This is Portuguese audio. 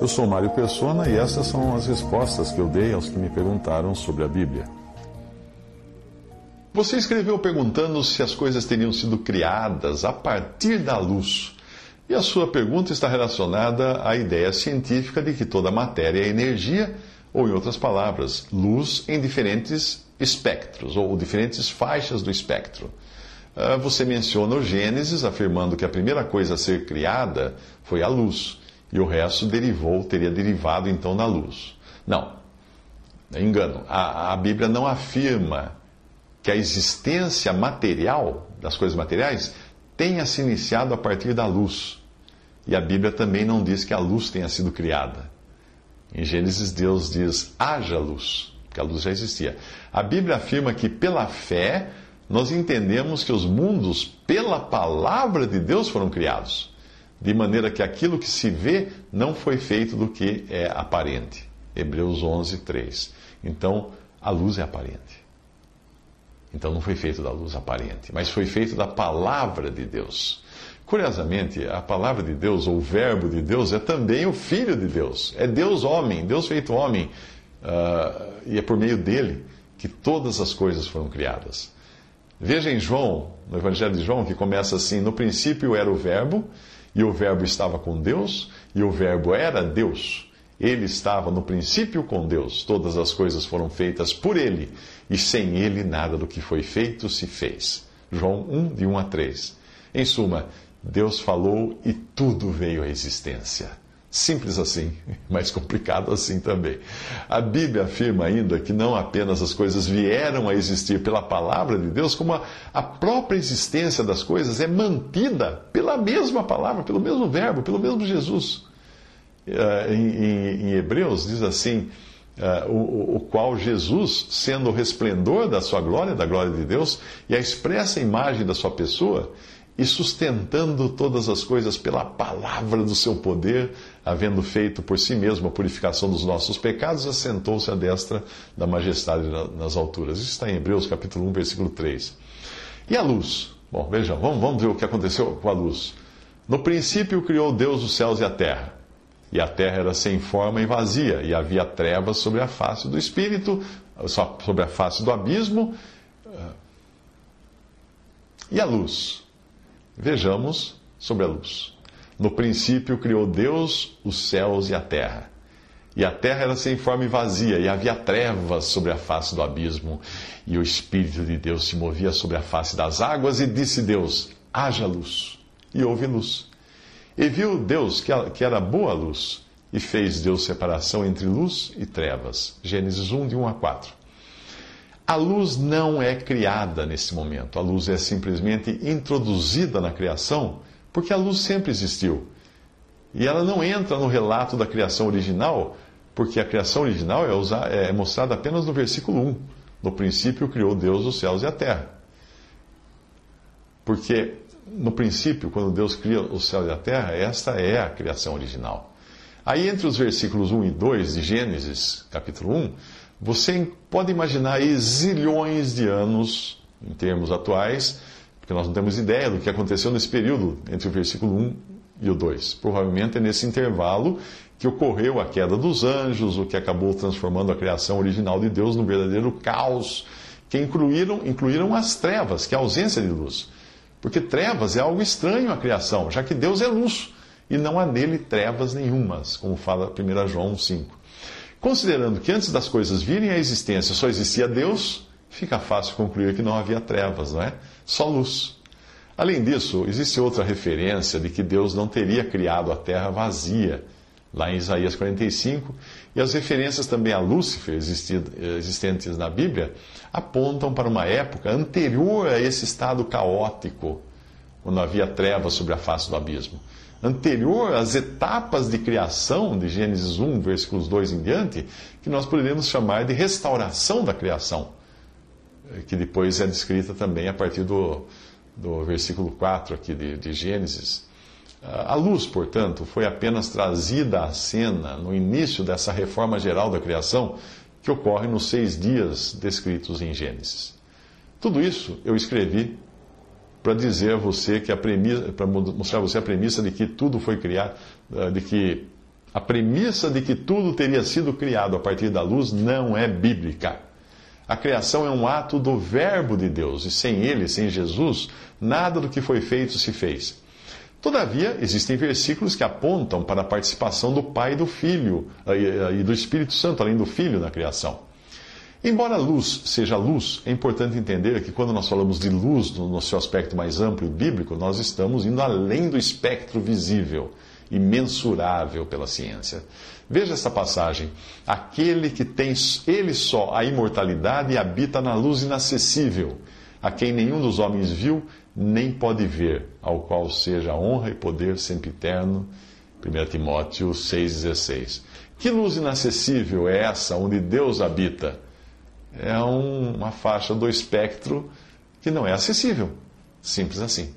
Eu sou Mário Persona e essas são as respostas que eu dei aos que me perguntaram sobre a Bíblia. Você escreveu perguntando se as coisas teriam sido criadas a partir da luz. E a sua pergunta está relacionada à ideia científica de que toda matéria é energia, ou em outras palavras, luz em diferentes espectros, ou diferentes faixas do espectro. Ah, Você menciona o Gênesis, afirmando que a primeira coisa a ser criada foi a luz, e o resto derivou, teria derivado então da luz. Não, engano. A, a Bíblia não afirma que a existência material das coisas materiais tenha se iniciado a partir da luz. E a Bíblia também não diz que a luz tenha sido criada. Em Gênesis, Deus diz: haja luz, porque a luz já existia. A Bíblia afirma que pela fé nós entendemos que os mundos, pela palavra de Deus, foram criados, de maneira que aquilo que se vê não foi feito do que é aparente. Hebreus 11, 3. Então, a luz é aparente. Então não foi feito da luz aparente, mas foi feito da palavra de Deus. Curiosamente, a palavra de Deus, ou o verbo de Deus, é também o Filho de Deus. É Deus homem, Deus feito homem. Uh, e é por meio dele que todas as coisas foram criadas. Veja em João, no Evangelho de João, que começa assim: No princípio era o Verbo, e o Verbo estava com Deus, e o Verbo era Deus. Ele estava no princípio com Deus. Todas as coisas foram feitas por ele, e sem ele nada do que foi feito se fez. João 1, de 1 a 3. Em suma, Deus falou e tudo veio à existência. Simples assim, mas complicado assim também. A Bíblia afirma ainda que não apenas as coisas vieram a existir pela palavra de Deus, como a, a própria existência das coisas é mantida pela mesma palavra, pelo mesmo verbo, pelo mesmo Jesus. Uh, em, em, em, Hebreus diz assim: uh, o, o qual Jesus, sendo o resplendor da sua glória, da glória de Deus, e a expressa imagem da sua pessoa, e sustentando todas as coisas pela palavra do seu poder, havendo feito por si mesmo a purificação dos nossos pecados, assentou-se à destra da majestade nas alturas. Isso está em Hebreus capítulo 1, versículo 3. E a luz? Bom, vejam, vamos, vamos ver o que aconteceu com a luz. No princípio criou Deus os céus e a terra. E a terra era sem forma e vazia, e havia trevas sobre a face do espírito, sobre a face do abismo. E a luz? Vejamos sobre a luz. No princípio criou Deus os céus e a terra. E a terra era sem forma e vazia, e havia trevas sobre a face do abismo. E o Espírito de Deus se movia sobre a face das águas, e disse Deus: haja luz. E houve luz. E viu Deus que era boa luz, e fez Deus separação entre luz e trevas. Gênesis 1, de 1 a 4. A luz não é criada nesse momento, a luz é simplesmente introduzida na criação, porque a luz sempre existiu. E ela não entra no relato da criação original, porque a criação original é, é mostrada apenas no versículo 1. No princípio criou Deus os céus e a terra. Porque no princípio, quando Deus cria o céu e a terra, esta é a criação original. Aí, entre os versículos 1 e 2 de Gênesis, capítulo 1, você pode imaginar aí zilhões de anos, em termos atuais, porque nós não temos ideia do que aconteceu nesse período entre o versículo 1 e o 2. Provavelmente é nesse intervalo que ocorreu a queda dos anjos, o que acabou transformando a criação original de Deus num verdadeiro caos, que incluíram, incluíram as trevas, que é a ausência de luz. Porque trevas é algo estranho à criação, já que Deus é luz e não há nele trevas nenhumas, como fala 1 João 5. Considerando que antes das coisas virem à existência só existia Deus, fica fácil concluir que não havia trevas, não é? Só luz. Além disso, existe outra referência de que Deus não teria criado a terra vazia, lá em Isaías 45, e as referências também a Lúcifer existentes na Bíblia apontam para uma época anterior a esse estado caótico, quando havia trevas sobre a face do abismo. Anterior às etapas de criação, de Gênesis 1, versículos 2 em diante, que nós poderíamos chamar de restauração da criação, que depois é descrita também a partir do, do versículo 4 aqui de, de Gênesis. A luz, portanto, foi apenas trazida à cena no início dessa reforma geral da criação que ocorre nos seis dias descritos em Gênesis. Tudo isso eu escrevi para dizer a você que a premissa, para mostrar a você a premissa de que tudo foi criado, eh, de que a premissa de que tudo teria sido criado a partir da luz não é bíblica. A criação é um ato do Verbo de Deus, e sem ele, sem Jesus, nada do que foi feito se fez. Todavia, existem versículos que apontam para a participação do Pai e do Filho eh, e do Espírito Santo, além do Filho, na criação. Embora a luz seja luz, é importante entender que quando nós falamos de luz no seu aspecto mais amplo e bíblico, nós estamos indo além do espectro visível e mensurável pela ciência. Veja essa passagem. Aquele que tem ele só a imortalidade habita na luz inacessível, a quem nenhum dos homens viu nem pode ver, ao qual seja honra e poder sempre eterno. 1 Timóteo 6,16. Que luz inacessível é essa onde Deus habita? É um, uma faixa do espectro que não é acessível. Simples assim.